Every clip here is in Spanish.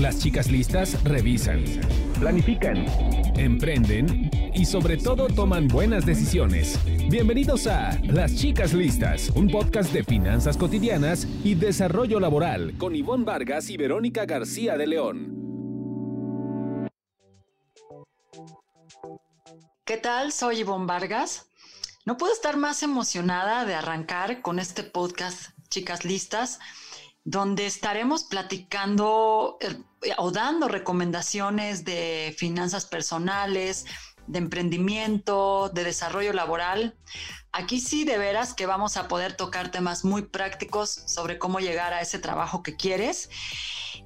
Las chicas listas revisan, planifican, emprenden y sobre todo toman buenas decisiones. Bienvenidos a Las chicas listas, un podcast de finanzas cotidianas y desarrollo laboral con Ivonne Vargas y Verónica García de León. ¿Qué tal? Soy Ivonne Vargas. No puedo estar más emocionada de arrancar con este podcast, chicas listas donde estaremos platicando eh, o dando recomendaciones de finanzas personales, de emprendimiento, de desarrollo laboral. Aquí sí, de veras que vamos a poder tocar temas muy prácticos sobre cómo llegar a ese trabajo que quieres.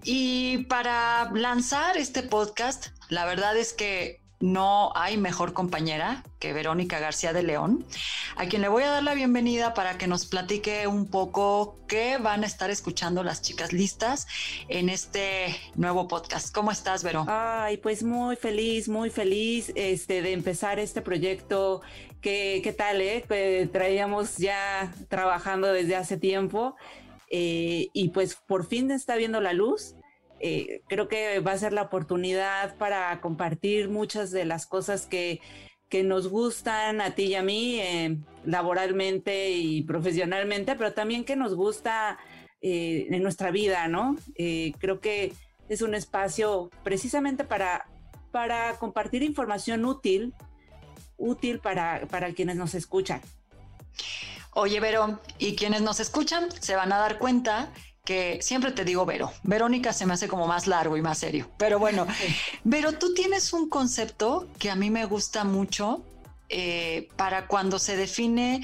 Y para lanzar este podcast, la verdad es que no hay mejor compañera que Verónica García de León, a quien le voy a dar la bienvenida para que nos platique un poco qué van a estar escuchando las chicas listas en este nuevo podcast. ¿Cómo estás, Vero? Ay, pues muy feliz, muy feliz este, de empezar este proyecto. ¿Qué, qué tal, eh? Que traíamos ya trabajando desde hace tiempo eh, y pues por fin está viendo la luz eh, creo que va a ser la oportunidad para compartir muchas de las cosas que, nos gustan a ti y a mí eh, laboralmente y profesionalmente, pero también que nos gusta eh, en nuestra vida, ¿no? creo que es un espacio precisamente para, para compartir información útil, útil para, para quienes nos escuchan. Oye, Vero, y quienes nos escuchan se van a dar cuenta que siempre te digo Vero. Verónica se me hace como más largo y más serio. Pero bueno, Vero, tú tienes un concepto que a mí me gusta mucho eh, para cuando se define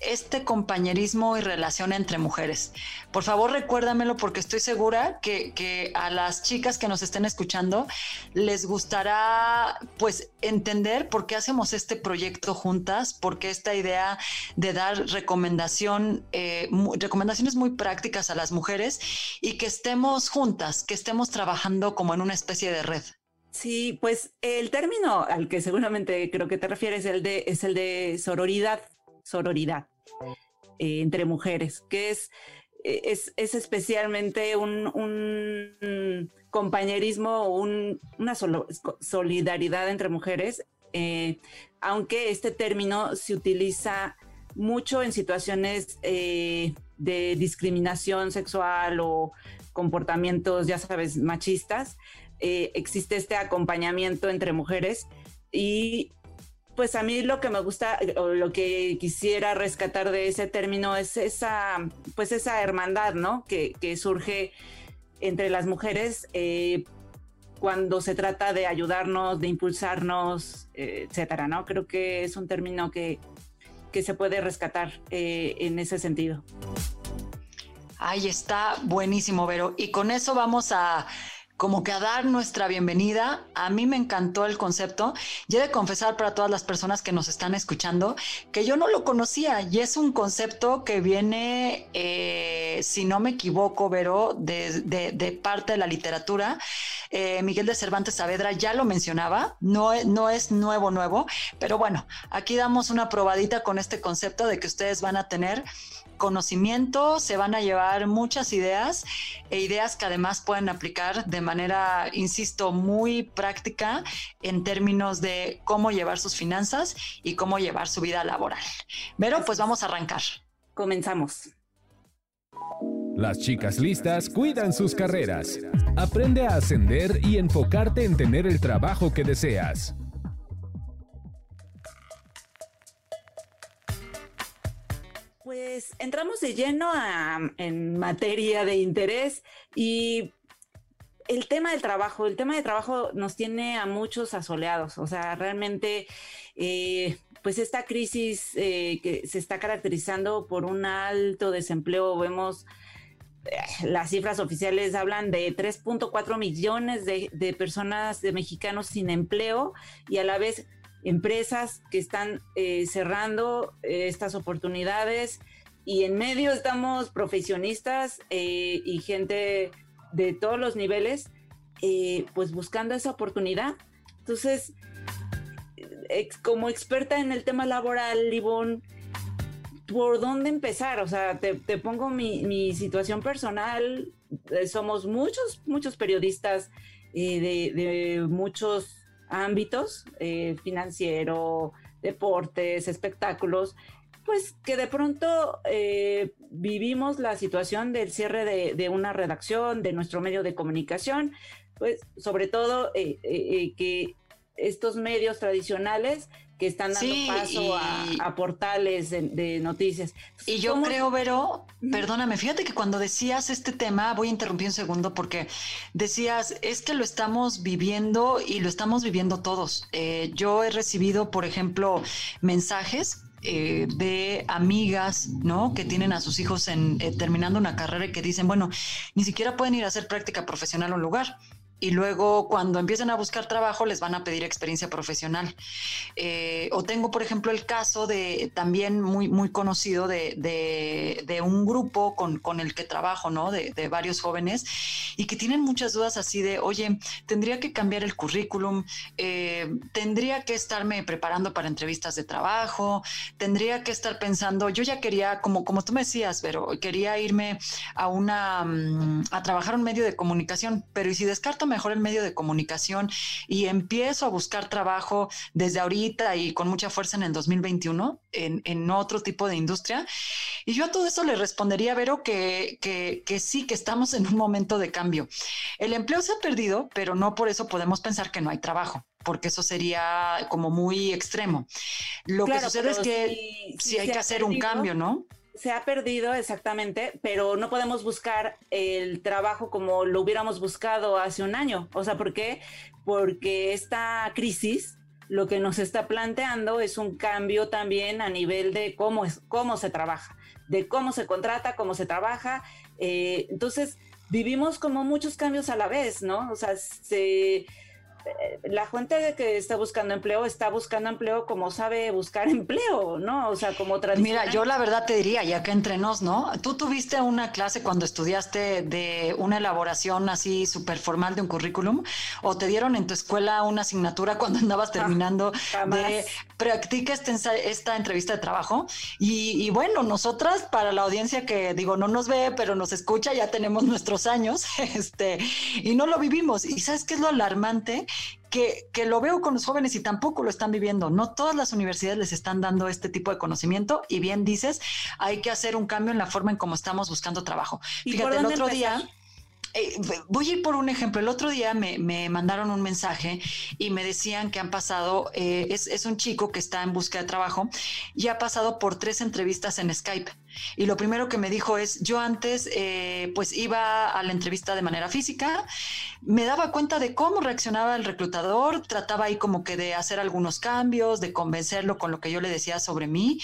este compañerismo y relación entre mujeres. Por favor, recuérdamelo porque estoy segura que, a las chicas que nos estén escuchando les gustará pues entender por qué hacemos este proyecto juntas, porque esta idea de dar recomendación, eh, recomendaciones muy prácticas a las mujeres y que estemos juntas, que estemos trabajando como en una especie de red. Sí, pues el término al que seguramente creo que te refieres el de, es el de sororidad sororidad eh, entre mujeres, que es, eh, es, es especialmente un, un compañerismo, un, una solidaridad entre mujeres, eh, aunque este término se utiliza mucho en situaciones de discriminación sexual o comportamientos, ya sabes, machistas. Existe este acompañamiento entre mujeres y pues a mí lo que me gusta o lo que quisiera rescatar de ese término es esa, pues esa hermandad, ¿no? Que, surge entre las mujeres eh, cuando se trata de ayudarnos, de impulsarnos, eh, etcétera, ¿no? Creo que es un término que, que se puede rescatar eh, en ese sentido. Ahí está buenísimo, Vero. Y con eso vamos a como que a dar nuestra bienvenida. A mí me encantó el concepto y he de confesar para todas las personas que nos están escuchando que yo no lo conocía y es un concepto que viene, eh, si no me equivoco, Vero, de, parte de la literatura. Eh, Miguel de Cervantes Saavedra ya lo mencionaba, no, no es nuevo, nuevo, pero bueno, aquí damos una probadita con este concepto de que ustedes van a tener conocimiento, se van a llevar muchas ideas e ideas que además pueden aplicar de manera, insisto, muy práctica en términos de cómo llevar sus finanzas y cómo llevar su vida laboral. Pero pues vamos a arrancar. Comenzamos. Las chicas listas cuidan sus carreras. Aprende a ascender y enfocarte en tener el trabajo que deseas. Pues entramos de lleno en materia de interés y el tema del trabajo, el tema del trabajo nos tiene a muchos asoleados, o sea, realmente, eh, pues esta crisis eh, que se está caracterizando por un alto desempleo, vemos eh, las cifras oficiales hablan de 3.4 millones de, personas, de mexicanos sin empleo y a la vez empresas que están cerrando estas oportunidades y en medio estamos profesionistas eh, y gente de todos los niveles, pues buscando esa oportunidad. Entonces, como experta en el tema laboral, Livón, ¿por dónde empezar? O sea, te, pongo mi, mi situación personal. eh, somos muchos, muchos periodistas de, de, muchos ámbitos, financiero, deportes, espectáculos, pues que de pronto vivimos la situación del cierre de, de, una redacción, de nuestro medio de comunicación, pues sobre todo que estos medios tradicionales que están dando paso a, portales de, noticias. y yo creo, Vero, perdóname, fíjate que cuando decías este tema, voy a interrumpir un segundo porque decías, es que lo estamos viviendo y lo estamos viviendo todos. Eh, yo he recibido, por ejemplo, mensajes eh, de amigas, ¿no? Que tienen a sus hijos en, eh, terminando una carrera y que dicen, bueno, ni siquiera pueden ir a hacer práctica profesional a un lugar y luego cuando empiecen a buscar trabajo les van a pedir experiencia profesional. Eh, o tengo, por ejemplo, el caso de también muy, muy conocido de, de, un grupo con, con, el que trabajo, ¿no? De, de, varios jóvenes y que tienen muchas dudas así de, oye, tendría que cambiar el currículum, eh, tendría que estarme preparando para entrevistas de trabajo, tendría que estar pensando, yo ya quería, como, como tú me decías, pero quería irme a una, mm, a trabajar un medio de comunicación, pero ¿y si descarto mejor el medio de comunicación y empiezo a buscar trabajo desde ahorita y con mucha fuerza en el 2021 en, en otro tipo de industria. Y yo a todo eso le respondería, Vero, que, que, que sí, que estamos en un momento de cambio. El empleo se ha perdido, pero no por eso podemos pensar que no hay trabajo porque eso sería como muy extremo. Lo que sucede es que sí, hay que hacer un cambio, ¿no? Se ha perdido exactamente, pero no podemos buscar el trabajo como lo hubiéramos buscado hace un año. O sea, ¿por qué? Porque esta crisis lo que nos está planteando es un cambio también a nivel de cómo, es, cómo se trabaja, de cómo se contrata, cómo se trabaja. Eh, entonces, vivimos como muchos cambios a la vez, ¿no? O sea, se la gente que está buscando empleo está buscando empleo como sabe buscar empleo, ¿no? O sea, como tradicional. Mira, yo la verdad te diría, ya que entre nos, ¿no? Tú tuviste una clase cuando estudiaste de una elaboración así súper formal de un currículum, o te dieron en tu escuela una asignatura cuando andabas ah, terminando de practica esta, esta entrevista de trabajo. Y, y bueno, nosotras, para la audiencia que digo, no nos ve, pero nos escucha, ya tenemos nuestros años, este, y no lo vivimos. ¿Y sabes qué es lo alarmante? Que, que, lo veo con los jóvenes y tampoco lo están viviendo. No todas las universidades les están dando este tipo de conocimiento y bien dices, hay que hacer un cambio en la forma en cómo estamos buscando trabajo. Fíjate, el otro día... Eh, voy a ir por un ejemplo. El otro día me, mandaron un mensaje y me decían que han pasado, eh, es, es, un chico que está en busca de trabajo y ha pasado por tres entrevistas en Skype. Y lo primero que me dijo es, yo antes eh, pues iba a la entrevista de manera física, me daba cuenta de cómo reaccionaba el reclutador, trataba ahí como que de hacer algunos cambios, de convencerlo con lo que yo le decía sobre mí.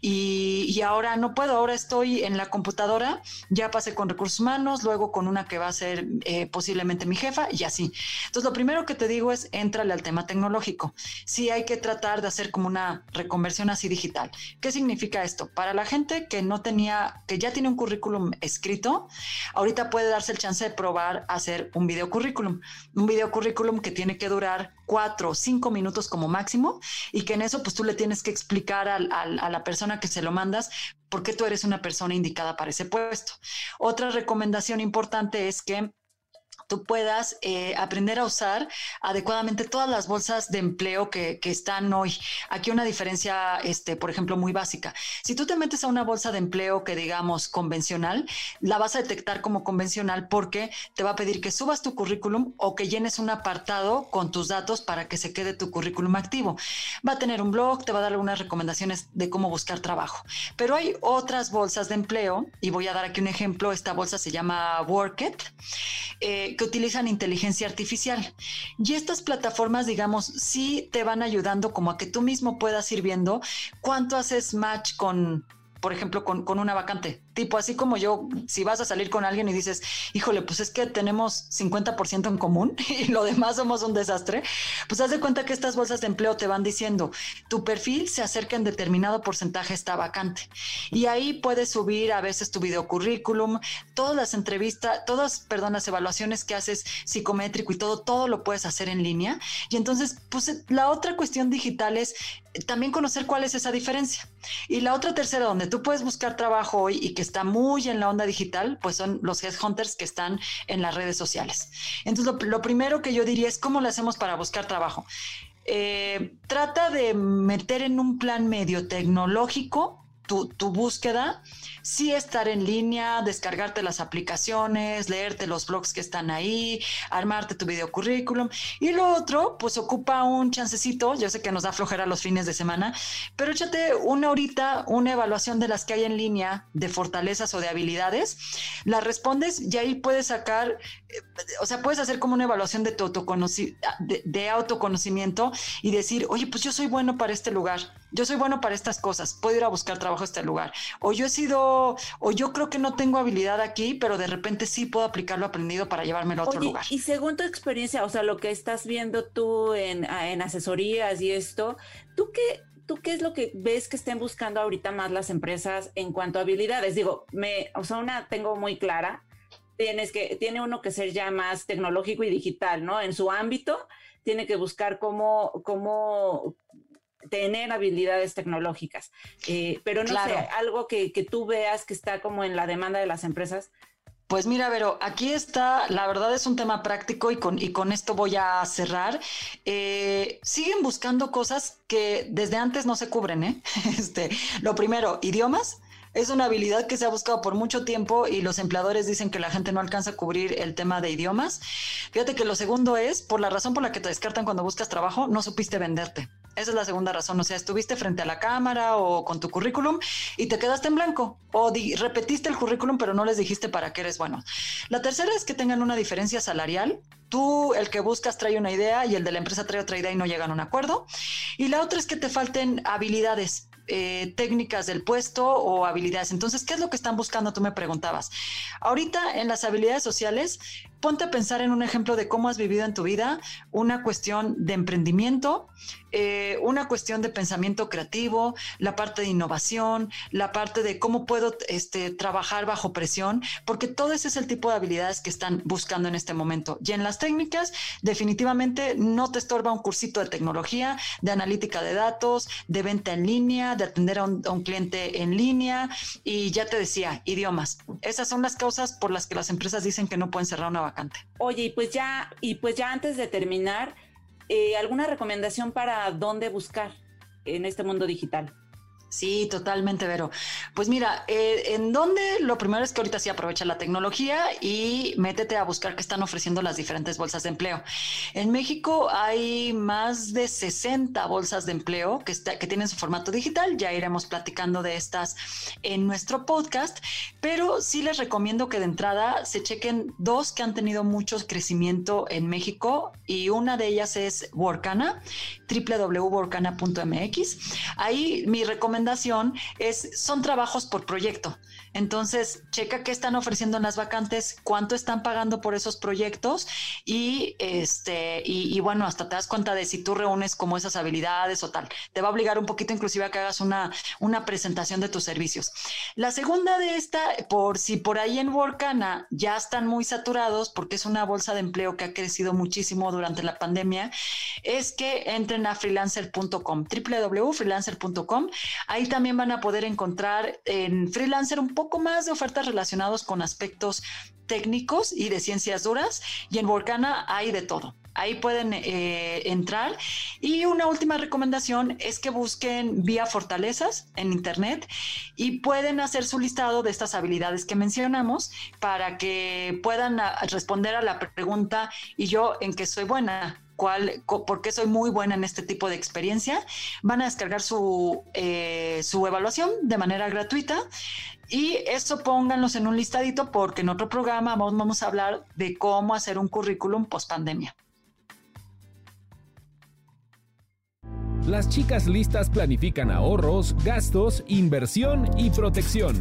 Y, ahora no puedo, ahora estoy en la computadora, ya pasé con recursos humanos, luego con una que va a ser eh, posiblemente mi jefa y así. Entonces lo primero que te digo es, éntrale al tema tecnológico. Sí hay que tratar de hacer como una reconversión así digital. ¿Qué significa esto? Para la gente que no tenía, que ya tiene un currículum escrito, ahorita puede darse el chance de probar hacer un video currículum. Un video currículum que tiene que durar cuatro o cinco minutos como máximo y que en eso pues tú le tienes que explicar a la persona que se lo mandas por qué tú eres una persona indicada para ese puesto. Otra recomendación importante es que tú puedas eh, aprender a usar adecuadamente todas las bolsas de empleo que, que, están hoy. Aquí una diferencia, este, por ejemplo, muy básica. Si tú te metes a una bolsa de empleo que digamos convencional, la vas a detectar como convencional porque te va a pedir que subas tu currículum o que llenes un apartado con tus datos para que se quede tu currículum activo. Va a tener un blog, te va a dar algunas recomendaciones de cómo buscar trabajo. Pero hay otras bolsas de empleo y voy a dar aquí un ejemplo. Esta bolsa se llama Workit. Eh, que utilizan inteligencia artificial. Y estas plataformas, digamos, sí te van ayudando como a que tú mismo puedas ir viendo cuánto haces match con, por ejemplo, con, con una vacante. Tipo, así como yo, si vas a salir con alguien y dices, híjole, pues es que tenemos 50% en común y lo demás somos un desastre, pues haz de cuenta que estas bolsas de empleo te van diciendo, tu perfil se acerca en determinado porcentaje esta vacante. Y ahí puedes subir a veces tu video currículum, todas las entrevistas, todas, perdón, las evaluaciones que haces psicométrico y todo, todo lo puedes hacer en línea. Y entonces, pues la otra cuestión digital es también conocer cuál es esa diferencia. Y la otra tercera, donde tú puedes buscar trabajo hoy y que está muy en la onda digital, pues son los headhunters que están en las redes sociales. Entonces, lo, lo primero que yo diría es cómo lo hacemos para buscar trabajo. Eh, trata de meter en un plan medio tecnológico tu, tu, búsqueda, sí estar en línea, descargarte las aplicaciones, leerte los blogs que están ahí, armarte tu video currículum. Y lo otro, pues ocupa un chancecito, yo sé que nos da flojera los fines de semana, pero échate una horita, una evaluación de las que hay en línea de fortalezas o de habilidades, la respondes y ahí puedes sacar, o sea, puedes hacer como una evaluación de tu de, de autoconocimiento y decir, oye, pues yo soy bueno para este lugar, yo soy bueno para estas cosas, puedo ir a buscar trabajo a este lugar. O yo he sido, o yo creo que no tengo habilidad aquí, pero de repente sí puedo aplicar lo aprendido para llevármelo a otro lugar. Y según tu experiencia, o sea, lo que estás viendo tú en, en asesorías y esto, ¿tú qué, ¿tú qué es lo que ves que estén buscando ahorita más las empresas en cuanto a habilidades? Digo, me, o sea, una tengo muy clara, tienes que, tiene uno que ser ya más tecnológico y digital, ¿no? En su ámbito, tiene que buscar cómo, cómo tener habilidades tecnológicas. Eh, pero no sé, algo que, tú veas que está como en la demanda de las empresas. Pues mira, Vero, aquí está, la verdad es un tema práctico y con, y con esto voy a cerrar. Eh, siguen buscando cosas que desde antes no se cubren, ¿eh? Este, lo primero, idiomas. Es una habilidad que se ha buscado por mucho tiempo y los empleadores dicen que la gente no alcanza a cubrir el tema de idiomas. Fíjate que lo segundo es, por la razón por la que te descartan cuando buscas trabajo, no supiste venderte. Esa es la segunda razón. O sea, estuviste frente a la cámara o con tu currículum y te quedaste en blanco. O repetiste el currículum, pero no les dijiste para qué eres bueno. La tercera es que tengan una diferencia salarial. Tú, el que buscas, trae una idea y el de la empresa trae otra idea y no llegan a un acuerdo. Y la otra es que te falten habilidades. Eh, técnicas del puesto o habilidades. Entonces, ¿qué es lo que están buscando? Tú me preguntabas. Ahorita en las habilidades sociales, ponte a pensar en un ejemplo de cómo has vivido en tu vida una cuestión de emprendimiento, eh, una cuestión de pensamiento creativo, la parte de innovación, la parte de cómo puedo este, trabajar bajo presión, porque todo ese es el tipo de habilidades que están buscando en este momento. Y en las técnicas, definitivamente no te estorba un cursito de tecnología, de analítica de datos, de venta en línea, de atender a un, a un cliente en línea y ya te decía, idiomas. Esas son las causas por las que las empresas dicen que no pueden cerrar una vacante Oye, y pues ya, y pues ya antes de terminar, eh, ¿alguna recomendación para dónde buscar en este mundo digital? Sí, totalmente, Vero. Pues mira, eh, en donde lo primero es que ahorita sí aprovecha la tecnología y métete a buscar qué están ofreciendo las diferentes bolsas de empleo. En México hay más de 60 bolsas de empleo que, que tienen su formato digital. Ya iremos platicando de estas en nuestro podcast, pero sí les recomiendo que de entrada se chequen dos que han tenido mucho crecimiento en México y una de ellas es Workana, www.workana.mx. Ahí mi recomendación es, son trabajos por proyecto. Entonces, checa qué están ofreciendo en las vacantes, cuánto están pagando por esos proyectos y, este, y, bueno, hasta te das cuenta de si tú reúnes como esas habilidades o tal. Te va a obligar un poquito inclusive a que hagas una, una presentación de tus servicios. La segunda de esta, por si por ahí en Workana ya están muy saturados, porque es una bolsa de empleo que ha crecido muchísimo durante la pandemia, es que entren a freelancer.com, www.freelancer.com. Ahí también van a poder encontrar en freelancer un poco más de ofertas relacionados con aspectos técnicos y de ciencias duras y en Volcana hay de todo. Ahí pueden eh, entrar. Y una última recomendación es que busquen vía fortalezas en Internet y pueden hacer su listado de estas habilidades que mencionamos para que puedan ah, responder a la pregunta y yo en qué soy buena cuál, por qué soy muy buena en este tipo de experiencia. Van a descargar su, eh, su evaluación de manera gratuita y eso pónganlos en un listadito porque en otro programa vamos, a hablar de cómo hacer un currículum post pandemia. Las chicas listas planifican ahorros, gastos, inversión y protección.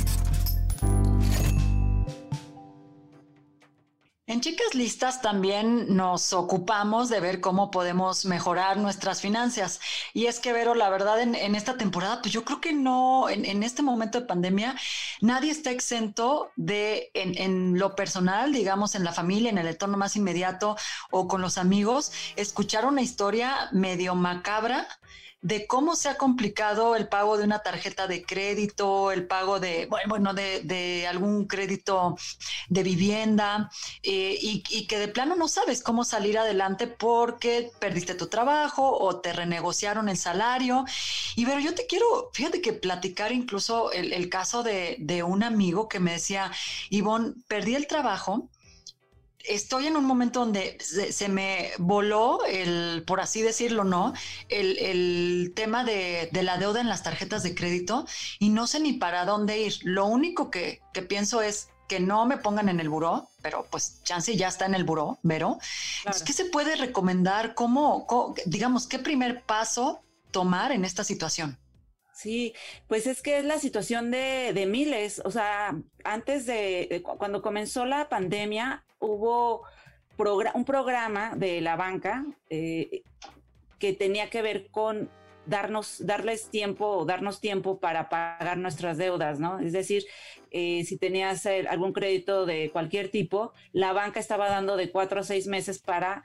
En Chicas Listas también nos ocupamos de ver cómo podemos mejorar nuestras finanzas. Y es que, Vero, la verdad, en, esta temporada, pues yo creo que no, en, este momento de pandemia, nadie está exento de, en, lo personal, digamos, en la familia, en el entorno más inmediato o con los amigos, escuchar una historia medio macabra de cómo se ha complicado el pago de una tarjeta de crédito, el pago de, bueno, de, algún crédito de vivienda eh, y, y, que de plano no sabes cómo salir adelante porque perdiste tu trabajo o te renegociaron el salario. Y pero yo te quiero, fíjate que platicar incluso el, caso de, de un amigo que me decía, Ivonne, perdí el trabajo estoy en un momento donde se, me voló el, por así decirlo, ¿no? El, tema de, la deuda en las tarjetas de crédito y no sé ni para dónde ir. Lo único que, pienso es que no me pongan en el buró, pero pues chance ya está en el buró, Vero. ¿Qué se puede recomendar? ¿Cómo, digamos, qué primer paso tomar en esta situación? Sí, pues es que es la situación de, miles. O sea, antes de, cuando comenzó la pandemia, hubo un programa de la banca eh, que tenía que ver con darnos, darles tiempo o darnos tiempo para pagar nuestras deudas, ¿no? Es decir, eh, si tenías eh, algún crédito de cualquier tipo, la banca estaba dando de cuatro a seis meses para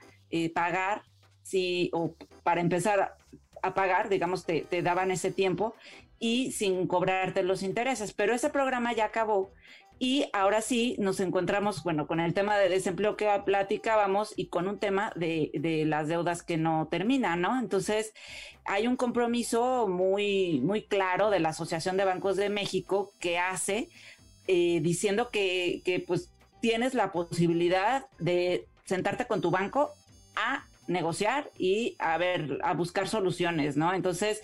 pagar, si, o para empezar a pagar, digamos, te, te daban ese tiempo y sin cobrarte los intereses. Pero ese programa ya acabó y ahora sí nos encontramos, bueno, con el tema de desempleo que platicábamos y con un tema de, de, las deudas que no terminan, ¿no? Entonces, hay un compromiso muy, muy claro de la Asociación de Bancos de México que hace eh, diciendo que, que, pues, tienes la posibilidad de sentarte con tu banco a negociar y a ver, a buscar soluciones, ¿no? Entonces,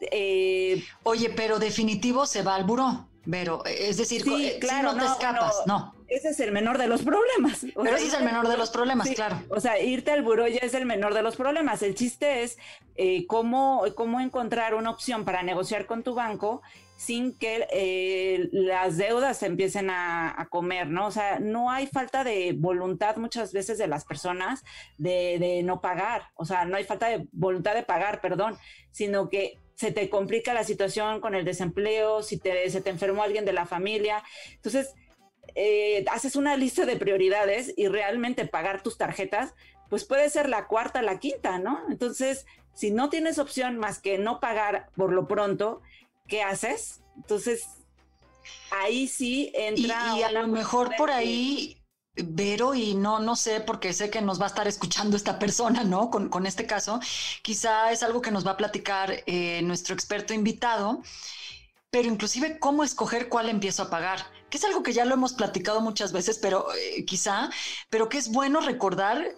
eh, Oye, pero definitivo se va al buró. Pero, es decir, sí, claro, no, te escapas, no, Ese es el menor de los problemas. Pero ese es el menor de los problemas, claro. O sea, irte al buró ya es el menor de los problemas. El chiste es eh, cómo, cómo encontrar una opción para negociar con tu banco sin que eh, las deudas se empiecen a, comer, ¿no? O sea, no hay falta de voluntad muchas veces de las personas de, de no pagar. O sea, no hay falta de voluntad de pagar, perdón, sino que se te complica la situación con el desempleo, si te, se te enfermó alguien de la familia. Entonces, eh, haces una lista de prioridades y realmente pagar tus tarjetas, pues puede ser la cuarta, la quinta, ¿no? Entonces, si no tienes opción más que no pagar por lo pronto, ¿qué haces? Entonces, ahí sí entra. Y, a lo mejor por ahí Vero, y no, no sé, porque sé que nos va a estar escuchando esta persona, ¿no? Con, con este caso, quizá es algo que nos va a platicar eh, nuestro experto invitado, pero inclusive cómo escoger cuál empiezo a pagar, que es algo que ya lo hemos platicado muchas veces, pero eh, quizá, pero que es bueno recordar eh,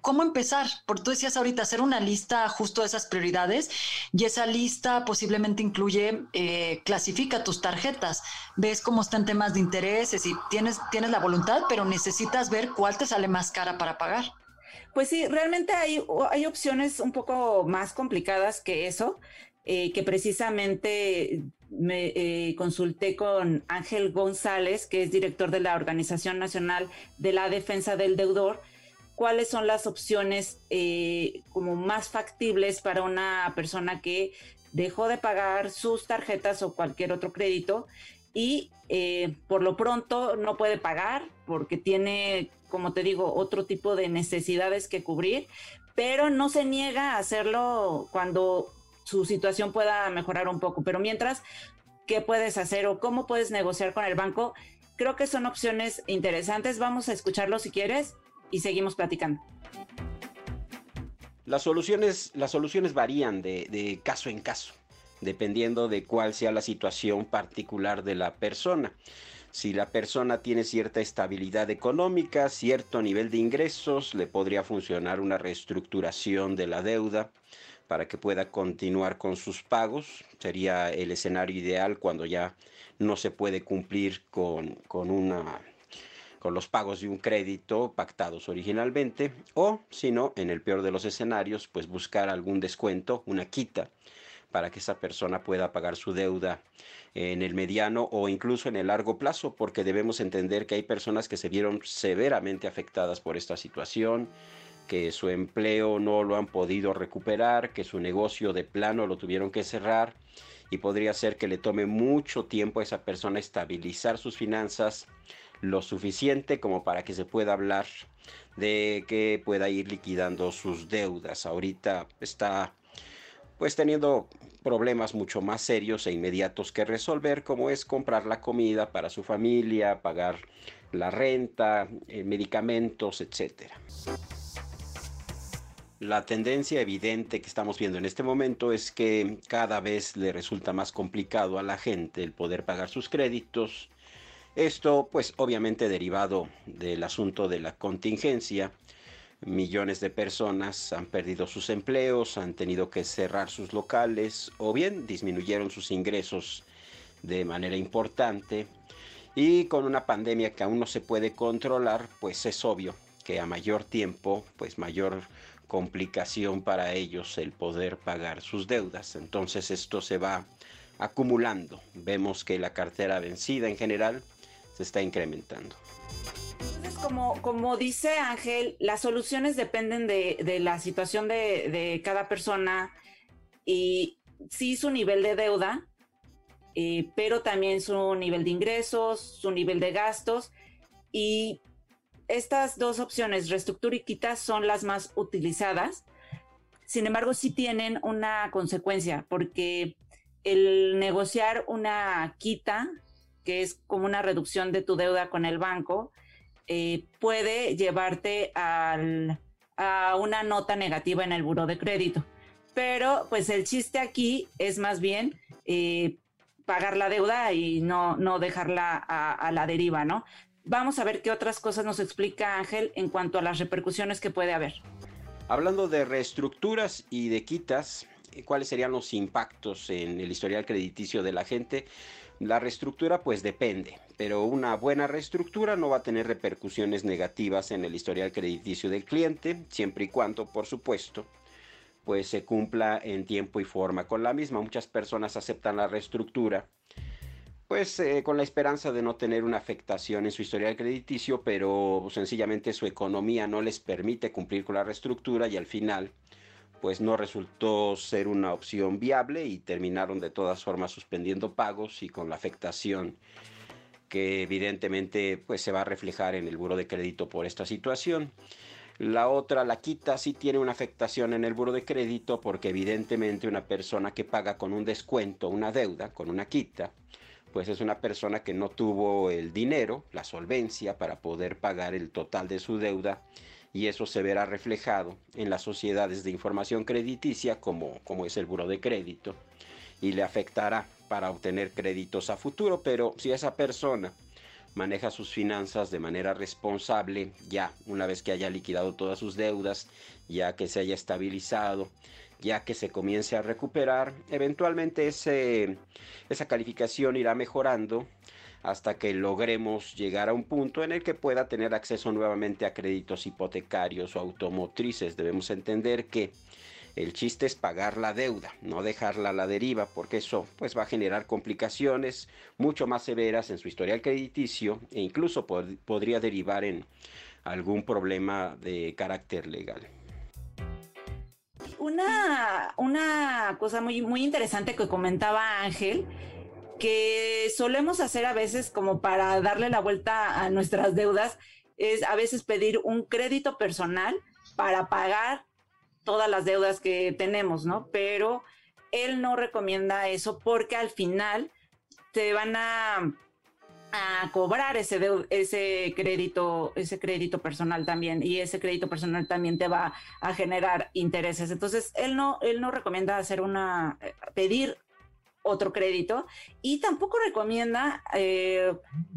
cómo empezar, porque tú decías ahorita hacer una lista justo de esas prioridades y esa lista posiblemente incluye, eh, clasifica tus tarjetas, ves cómo están temas de intereses y tienes, tienes la voluntad, pero necesitas ver cuál te sale más cara para pagar. Pues sí, realmente hay, hay opciones un poco más complicadas que eso. Que precisamente me eh, consulté con Ángel González, que es director de la Organización Nacional de la Defensa del Deudor, cuáles son las opciones eh, como más factibles para una persona que dejó de pagar sus tarjetas o cualquier otro crédito y por lo pronto no puede pagar porque tiene, como te digo, otro tipo de necesidades que cubrir, pero no se niega a hacerlo cuando su situación pueda mejorar un poco. Pero mientras, ¿qué puedes hacer o cómo puedes negociar con el banco? Creo que son opciones interesantes. Vamos a escucharlo si quieres y seguimos platicando. Las soluciones, las soluciones varían de, de caso en caso, dependiendo de cuál sea la situación particular de la persona si la persona tiene cierta estabilidad económica, cierto nivel de ingresos, le podría funcionar una reestructuración de la deuda para que pueda continuar con sus pagos. Sería el escenario ideal cuando ya no se puede cumplir con, con, una, con los pagos de un crédito pactados originalmente. O, si no, en el peor de los escenarios, pues buscar algún descuento, una quita, para que esa persona pueda pagar su deuda en el mediano o incluso en el largo plazo, porque debemos entender que hay personas que se vieron severamente afectadas por esta situación que su empleo no lo han podido recuperar, que su negocio de plano lo tuvieron que cerrar y podría ser que le tome mucho tiempo a esa persona estabilizar sus finanzas lo suficiente como para que se pueda hablar de que pueda ir liquidando sus deudas. Ahorita está pues teniendo problemas mucho más serios e inmediatos que resolver, como es comprar la comida para su familia, pagar la renta, eh, medicamentos, etc. La tendencia evidente que estamos viendo en este momento es que cada vez le resulta más complicado a la gente el poder pagar sus créditos. Esto pues obviamente derivado del asunto de la contingencia. Millones de personas han perdido sus empleos, han tenido que cerrar sus locales o bien disminuyeron sus ingresos de manera importante. Y con una pandemia que aún no se puede controlar, pues es obvio que a mayor tiempo, pues mayor complicación para ellos el poder pagar sus deudas. Entonces esto se va acumulando. Vemos que la cartera vencida en general se está incrementando. Entonces, como, como dice Ángel, las soluciones dependen de, la situación de, cada persona y sí su nivel de deuda, eh, pero también su nivel de ingresos, su nivel de gastos y estas dos opciones, reestructura y quita, son las más utilizadas. Sin embargo, sí tienen una consecuencia, porque el negociar una quita, que es como una reducción de tu deuda con el banco, eh, puede llevarte a una nota negativa en el buro de crédito. Pero pues el chiste aquí es más bien eh, pagar la deuda y no, no dejarla a, a, la deriva, ¿no? Vamos a ver qué otras cosas nos explica Ángel en cuanto a las repercusiones que puede haber. Hablando de reestructuras y de quitas, ¿cuáles serían los impactos en el historial crediticio de la gente? La reestructura pues depende, pero una buena reestructura no va a tener repercusiones negativas en el historial crediticio del cliente, siempre y cuando, por supuesto, pues se cumpla en tiempo y forma con la misma. Muchas personas aceptan la reestructura pues eh, con la esperanza de no tener una afectación en su historial crediticio, pero sencillamente su economía no les permite cumplir con la reestructura y al final pues no resultó ser una opción viable y terminaron de todas formas suspendiendo pagos y con la afectación que evidentemente pues se va a reflejar en el buro de crédito por esta situación. La otra, la quita, sí tiene una afectación en el buro de crédito porque evidentemente una persona que paga con un descuento una deuda, con una quita, pues es una persona que no tuvo el dinero, la solvencia para poder pagar el total de su deuda y eso se verá reflejado en las sociedades de información crediticia como, como es el buro de crédito y le afectará para obtener créditos a futuro, pero si esa persona maneja sus finanzas de manera responsable, ya una vez que haya liquidado todas sus deudas, ya que se haya estabilizado, ya que se comience a recuperar, eventualmente esa calificación irá mejorando hasta que logremos llegar a un punto en el que pueda tener acceso nuevamente a créditos hipotecarios o automotrices. Debemos entender que el chiste es pagar la deuda, no dejarla a la deriva, porque eso pues va a generar complicaciones mucho más severas en su historial crediticio e incluso podría derivar en algún problema de carácter legal una, una cosa muy, muy interesante que comentaba Ángel, que solemos hacer a veces como para darle la vuelta a nuestras deudas, es a veces pedir un crédito personal para pagar todas las deudas que tenemos, ¿no? Pero él no recomienda eso porque al final te van a a cobrar ese, ese crédito, ese crédito personal también, y ese crédito personal también te va a generar intereses. Entonces, él no, él no recomienda hacer una, eh, pedir otro crédito y tampoco recomienda eh,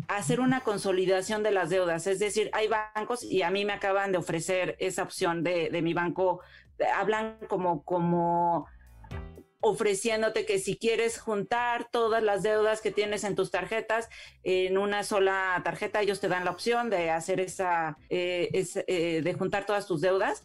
hacer una consolidación de las deudas. Es decir, hay bancos y a mí me acaban de ofrecer esa opción de, de mi banco, hablan como, como ofreciéndote que si quieres juntar todas las deudas que tienes en tus tarjetas en una sola tarjeta, ellos te dan la opción de hacer esa, eh, eh, de juntar todas tus deudas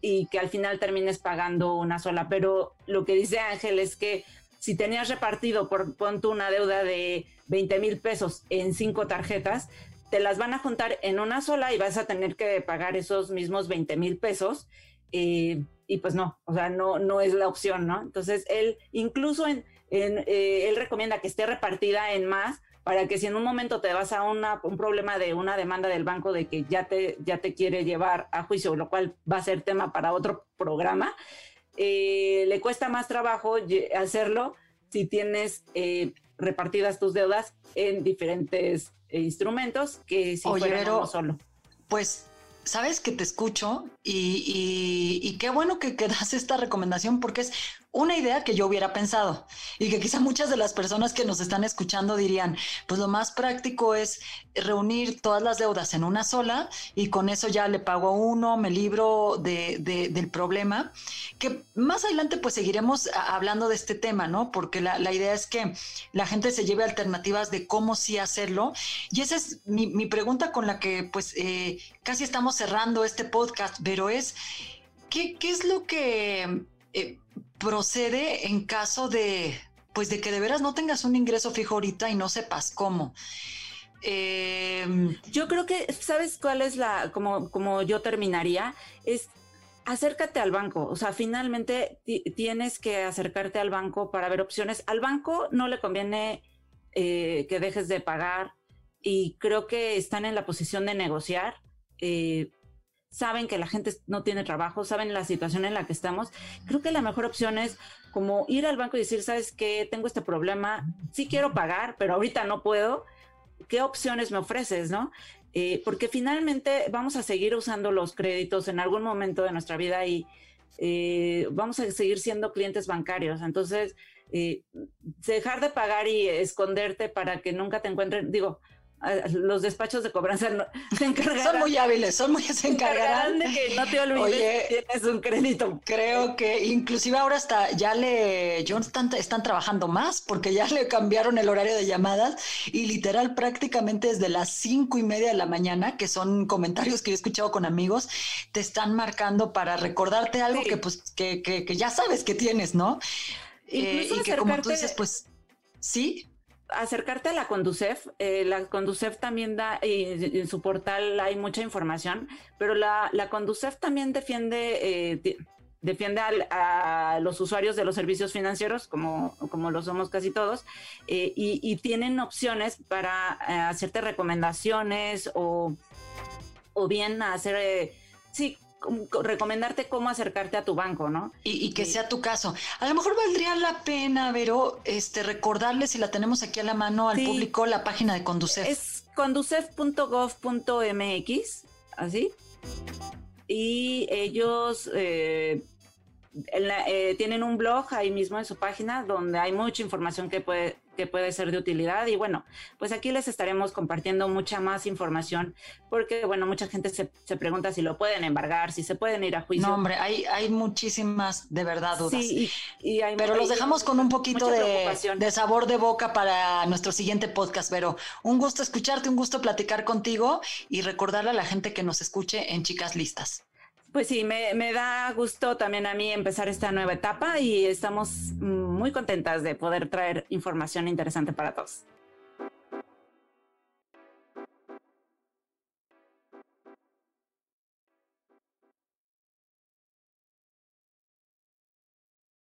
y que al final termines pagando una sola. Pero lo que dice Ángel es que si tenías repartido por punto una deuda de 20 mil pesos en cinco tarjetas, te las van a juntar en una sola y vas a tener que pagar esos mismos 20 mil pesos. Eh, y pues no, o sea, no, no es la opción, ¿no? Entonces, él incluso en, eh, él recomienda que esté repartida en más para que si en un momento te vas a una, un problema de una demanda del banco de que ya te, ya te quiere llevar a juicio, lo cual va a ser tema para otro programa, eh, le cuesta más trabajo hacerlo si tienes eh, repartidas tus deudas en diferentes instrumentos que si fuera uno solo. Pues sabes que te escucho y, qué bueno que, que, das esta recomendación porque es una idea que yo hubiera pensado y que quizá muchas de las personas que nos están escuchando dirían, pues lo más práctico es reunir todas las deudas en una sola y con eso ya le pago a uno, me libro de, del problema, que más adelante pues seguiremos hablando de este tema, ¿no? Porque la, idea es que la gente se lleve alternativas de cómo sí hacerlo y esa es mi, pregunta con la que pues eh, casi estamos cerrando este podcast, pero es, ¿qué, qué es lo que... Eh, procede en caso de, pues de que de veras no tengas un ingreso fijo ahorita y no sepas cómo. Em, yo creo que, ¿sabes cuál es la, como, como yo terminaría? Es acércate al banco. O sea, finalmente tienes que acercarte al banco para ver opciones. Al banco no le conviene eh, que dejes de pagar y creo que están en la posición de negociar. Eh, saben que la gente no tiene trabajo, saben la situación en la que estamos. Creo que la mejor opción es como ir al banco y decir, ¿sabes qué? Tengo este problema, sí quiero pagar, pero ahorita no puedo. ¿Qué opciones me ofreces, no? Eh, porque finalmente vamos a seguir usando los créditos en algún momento de nuestra vida y eh, vamos a seguir siendo clientes bancarios. Entonces, eh, dejar de pagar y esconderte para que nunca te encuentren, digo, los despachos de cobranza se encargarán. Son muy hábiles, son muy se encargarán de que no te olvides que tienes un crédito. Creo que inclusive ahora hasta ya le John están, están trabajando más porque ya le cambiaron el horario de llamadas y literal prácticamente desde las cinco y media de la mañana, que son comentarios que he escuchado con amigos, te están marcando para recordarte algo que pues que, que, ya sabes que tienes, ¿no? Eh, y que como tú dices, pues sí acercarte a la Conducef. Eh, la Conducef también da, en su portal hay mucha información, pero la, la Conducef también defiende, eh, defiende a, los usuarios de los servicios financieros, como, como lo somos casi todos, eh, y, tienen opciones para hacerte recomendaciones o, o bien hacer, sí, recomendarte cómo acercarte a tu banco, ¿no? Y, que sea tu caso. A lo mejor valdría la pena, Vero, este, recordarle si la tenemos aquí a la mano al público la página de Conducef. Es conducef.gov.mx, así. Y ellos eh, eh, tienen un blog ahí mismo en su página donde hay mucha información que puede, que puede ser de utilidad. Y bueno, pues aquí les estaremos compartiendo mucha más información porque, bueno, mucha gente se, pregunta si lo pueden embargar, si se pueden ir a juicio. No, hombre, hay, hay muchísimas de verdad dudas. Sí, y, pero los dejamos con un poquito de, de, sabor de boca para nuestro siguiente podcast. Pero un gusto escucharte, un gusto platicar contigo y recordarle a la gente que nos escuche en Chicas Listas. Pues sí, me, da gusto también a mí empezar esta nueva etapa y estamos muy contentas de poder traer información interesante para todos.